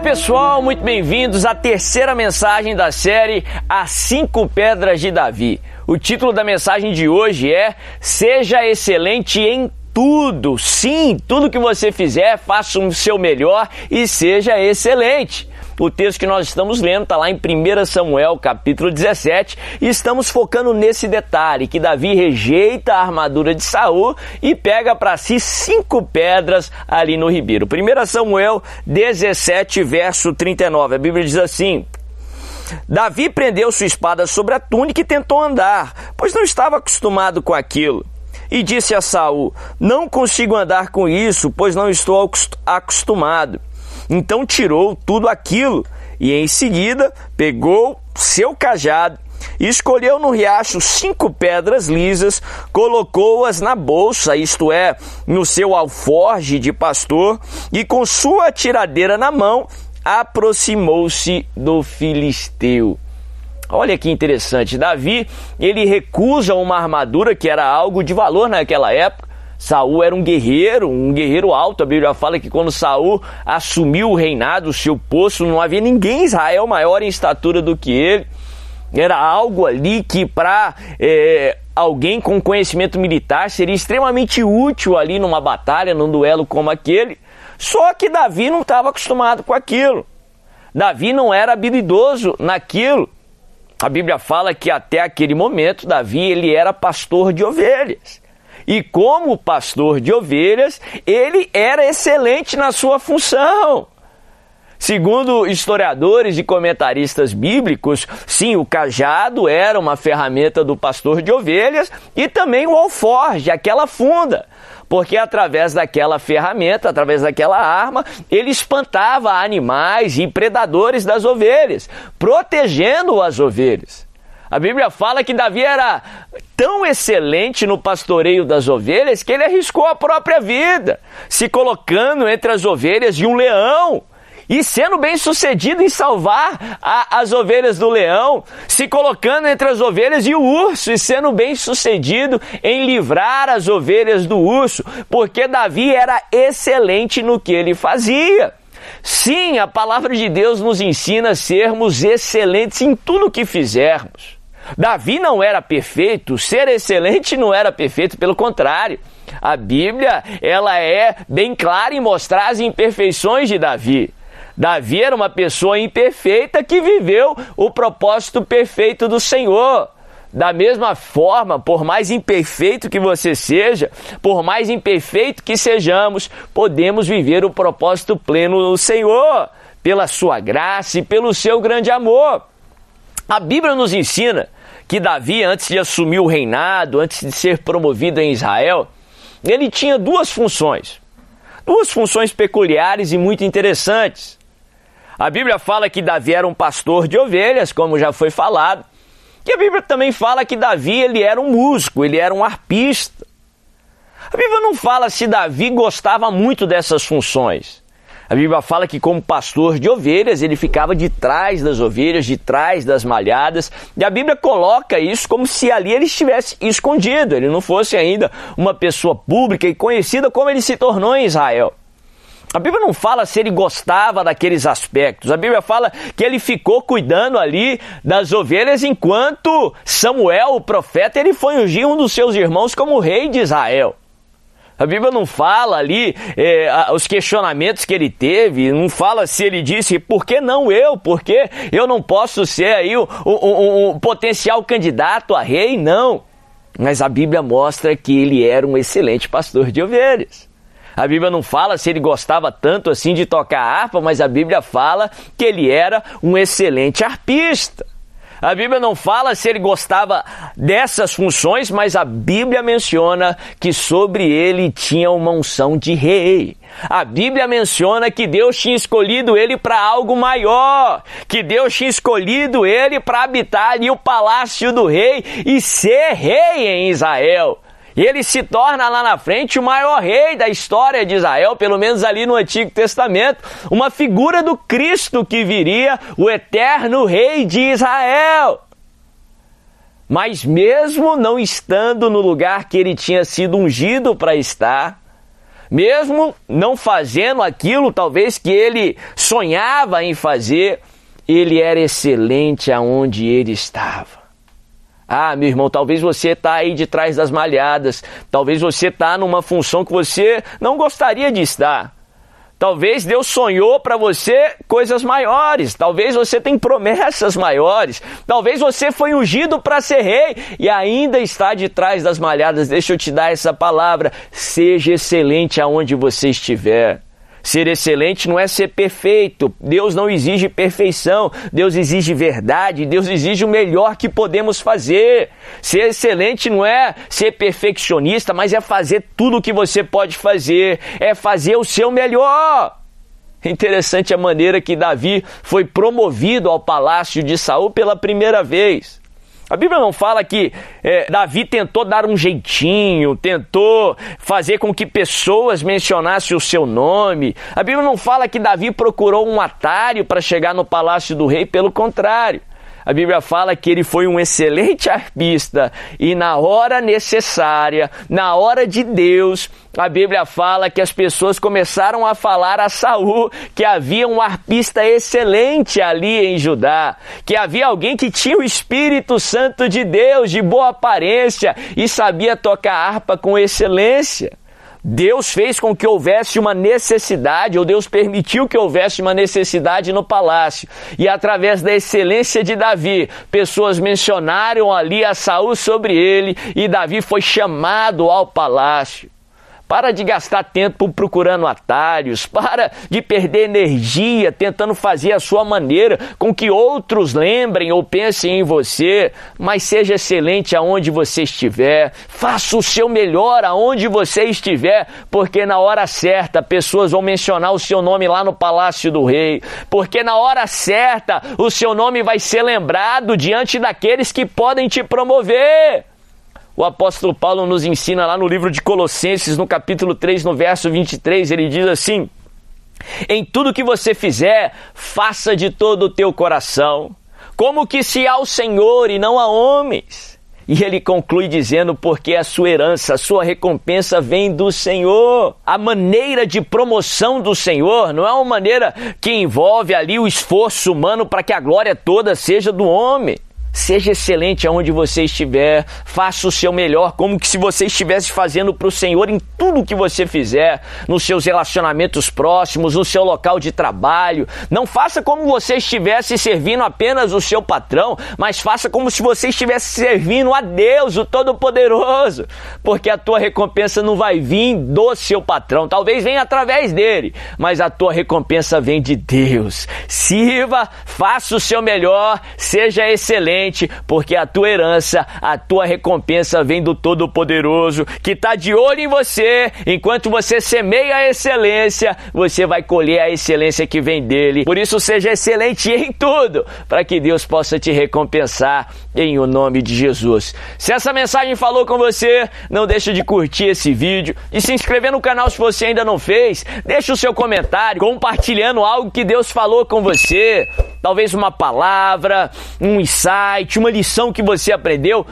pessoal, muito bem-vindos à terceira mensagem da série As Cinco Pedras de Davi. O título da mensagem de hoje é Seja Excelente em tudo. Sim, tudo que você fizer, faça o seu melhor e seja excelente. O texto que nós estamos lendo está lá em 1 Samuel, capítulo 17, e estamos focando nesse detalhe que Davi rejeita a armadura de Saul e pega para si cinco pedras ali no ribeiro. 1 Samuel 17, verso 39. A Bíblia diz assim: Davi prendeu sua espada sobre a túnica e tentou andar, pois não estava acostumado com aquilo. E disse a Saul: Não consigo andar com isso, pois não estou acostumado. Então tirou tudo aquilo e em seguida pegou seu cajado escolheu no riacho cinco pedras lisas, colocou-as na bolsa, isto é, no seu alforge de pastor, e com sua tiradeira na mão, aproximou-se do filisteu. Olha que interessante, Davi, ele recusa uma armadura que era algo de valor naquela época, Saul era um guerreiro, um guerreiro alto. A Bíblia fala que quando Saul assumiu o reinado, o seu posto, não havia ninguém em Israel maior em estatura do que ele. Era algo ali que para é, alguém com conhecimento militar seria extremamente útil ali numa batalha, num duelo como aquele. Só que Davi não estava acostumado com aquilo. Davi não era habilidoso naquilo. A Bíblia fala que até aquele momento Davi ele era pastor de ovelhas. E como pastor de ovelhas, ele era excelente na sua função. Segundo historiadores e comentaristas bíblicos, sim, o cajado era uma ferramenta do pastor de ovelhas e também o alforge, aquela funda, porque através daquela ferramenta, através daquela arma, ele espantava animais e predadores das ovelhas, protegendo as ovelhas. A Bíblia fala que Davi era tão excelente no pastoreio das ovelhas que ele arriscou a própria vida, se colocando entre as ovelhas de um leão e sendo bem sucedido em salvar a, as ovelhas do leão, se colocando entre as ovelhas e o urso e sendo bem sucedido em livrar as ovelhas do urso, porque Davi era excelente no que ele fazia. Sim, a palavra de Deus nos ensina a sermos excelentes em tudo que fizermos. Davi não era perfeito, ser excelente não era perfeito, pelo contrário. A Bíblia, ela é bem clara em mostrar as imperfeições de Davi. Davi era uma pessoa imperfeita que viveu o propósito perfeito do Senhor. Da mesma forma, por mais imperfeito que você seja, por mais imperfeito que sejamos, podemos viver o propósito pleno do Senhor, pela sua graça e pelo seu grande amor. A Bíblia nos ensina que Davi, antes de assumir o reinado, antes de ser promovido em Israel, ele tinha duas funções. Duas funções peculiares e muito interessantes. A Bíblia fala que Davi era um pastor de ovelhas, como já foi falado. E a Bíblia também fala que Davi ele era um músico, ele era um arpista. A Bíblia não fala se Davi gostava muito dessas funções. A Bíblia fala que, como pastor de ovelhas, ele ficava de trás das ovelhas, de trás das malhadas. E a Bíblia coloca isso como se ali ele estivesse escondido, ele não fosse ainda uma pessoa pública e conhecida como ele se tornou em Israel. A Bíblia não fala se ele gostava daqueles aspectos. A Bíblia fala que ele ficou cuidando ali das ovelhas enquanto Samuel, o profeta, ele foi ungir um dos seus irmãos como rei de Israel. A Bíblia não fala ali é, os questionamentos que ele teve, não fala se ele disse por que não eu, por que eu não posso ser aí um, potencial candidato a rei, não. Mas a Bíblia mostra que ele era um excelente pastor de ovelhas. A Bíblia não fala se ele gostava tanto assim de tocar harpa, mas a Bíblia fala que ele era um excelente arpista. A Bíblia não fala se ele gostava dessas funções, mas a Bíblia menciona que sobre ele tinha uma unção de rei. A Bíblia menciona que Deus tinha escolhido ele para algo maior, que Deus tinha escolhido ele para habitar ali o palácio do rei e ser rei em Israel. E ele se torna lá na frente o maior rei da história de Israel, pelo menos ali no Antigo Testamento, uma figura do Cristo que viria, o eterno rei de Israel. Mas mesmo não estando no lugar que ele tinha sido ungido para estar, Mesmo não fazendo aquilo, talvez que ele sonhava em fazer, ele era excelente aonde ele estava. Ah, meu irmão, talvez você está aí de trás das malhadas, talvez você está numa função que você não gostaria de estar. Talvez Deus sonhou para você coisas maiores, talvez você tem promessas maiores, talvez você foi ungido para ser rei e ainda está de trás das malhadas. Deixa eu te dar essa palavra: seja excelente aonde você estiver. Ser excelente não é ser perfeito. Deus não exige perfeição. Deus exige verdade. Deus exige o melhor que podemos fazer. Ser excelente não é ser perfeccionista, mas é fazer tudo o que você pode fazer. É fazer o seu melhor. Interessante a maneira que Davi foi promovido ao palácio de Saul pela primeira vez. A Bíblia não fala que é, Davi tentou dar um jeitinho, tentou fazer com que pessoas mencionassem o seu nome. A Bíblia não fala que Davi procurou um atalho para chegar no palácio do rei, pelo contrário. A Bíblia fala que ele foi um excelente arpista e na hora necessária, na hora de Deus, a Bíblia fala que as pessoas começaram a falar a Saul que havia um arpista excelente ali em Judá, que havia alguém que tinha o Espírito Santo de Deus, de boa aparência e sabia tocar harpa com excelência. Deus fez com que houvesse uma necessidade, ou Deus permitiu que houvesse uma necessidade no palácio. E através da excelência de Davi, pessoas mencionaram ali a Saul sobre ele, e Davi foi chamado ao palácio. Para de gastar tempo procurando atalhos, para de perder energia tentando fazer a sua maneira com que outros lembrem ou pensem em você, mas seja excelente aonde você estiver, faça o seu melhor aonde você estiver, porque na hora certa pessoas vão mencionar o seu nome lá no palácio do rei, porque na hora certa o seu nome vai ser lembrado diante daqueles que podem te promover. O apóstolo Paulo nos ensina lá no livro de Colossenses, no capítulo 3, no verso 23, ele diz assim: Em tudo que você fizer, faça de todo o teu coração, como que se ao Senhor e não a homens. E ele conclui dizendo: porque a sua herança, a sua recompensa vem do Senhor. A maneira de promoção do Senhor não é uma maneira que envolve ali o esforço humano para que a glória toda seja do homem. Seja excelente aonde você estiver, faça o seu melhor, como que se você estivesse fazendo para o Senhor em tudo que você fizer, nos seus relacionamentos próximos, no seu local de trabalho. Não faça como você estivesse servindo apenas o seu patrão, mas faça como se você estivesse servindo a Deus, o Todo-Poderoso, porque a tua recompensa não vai vir do seu patrão, talvez venha através dele, mas a tua recompensa vem de Deus. Sirva, faça o seu melhor, seja excelente porque a tua herança, a tua recompensa vem do Todo-Poderoso, que está de olho em você. Enquanto você semeia a excelência, você vai colher a excelência que vem dele. Por isso, seja excelente em tudo, para que Deus possa te recompensar em o nome de Jesus. Se essa mensagem falou com você, não deixe de curtir esse vídeo e se inscrever no canal se você ainda não fez. Deixe o seu comentário compartilhando algo que Deus falou com você talvez uma palavra, um insight, uma lição que você aprendeu.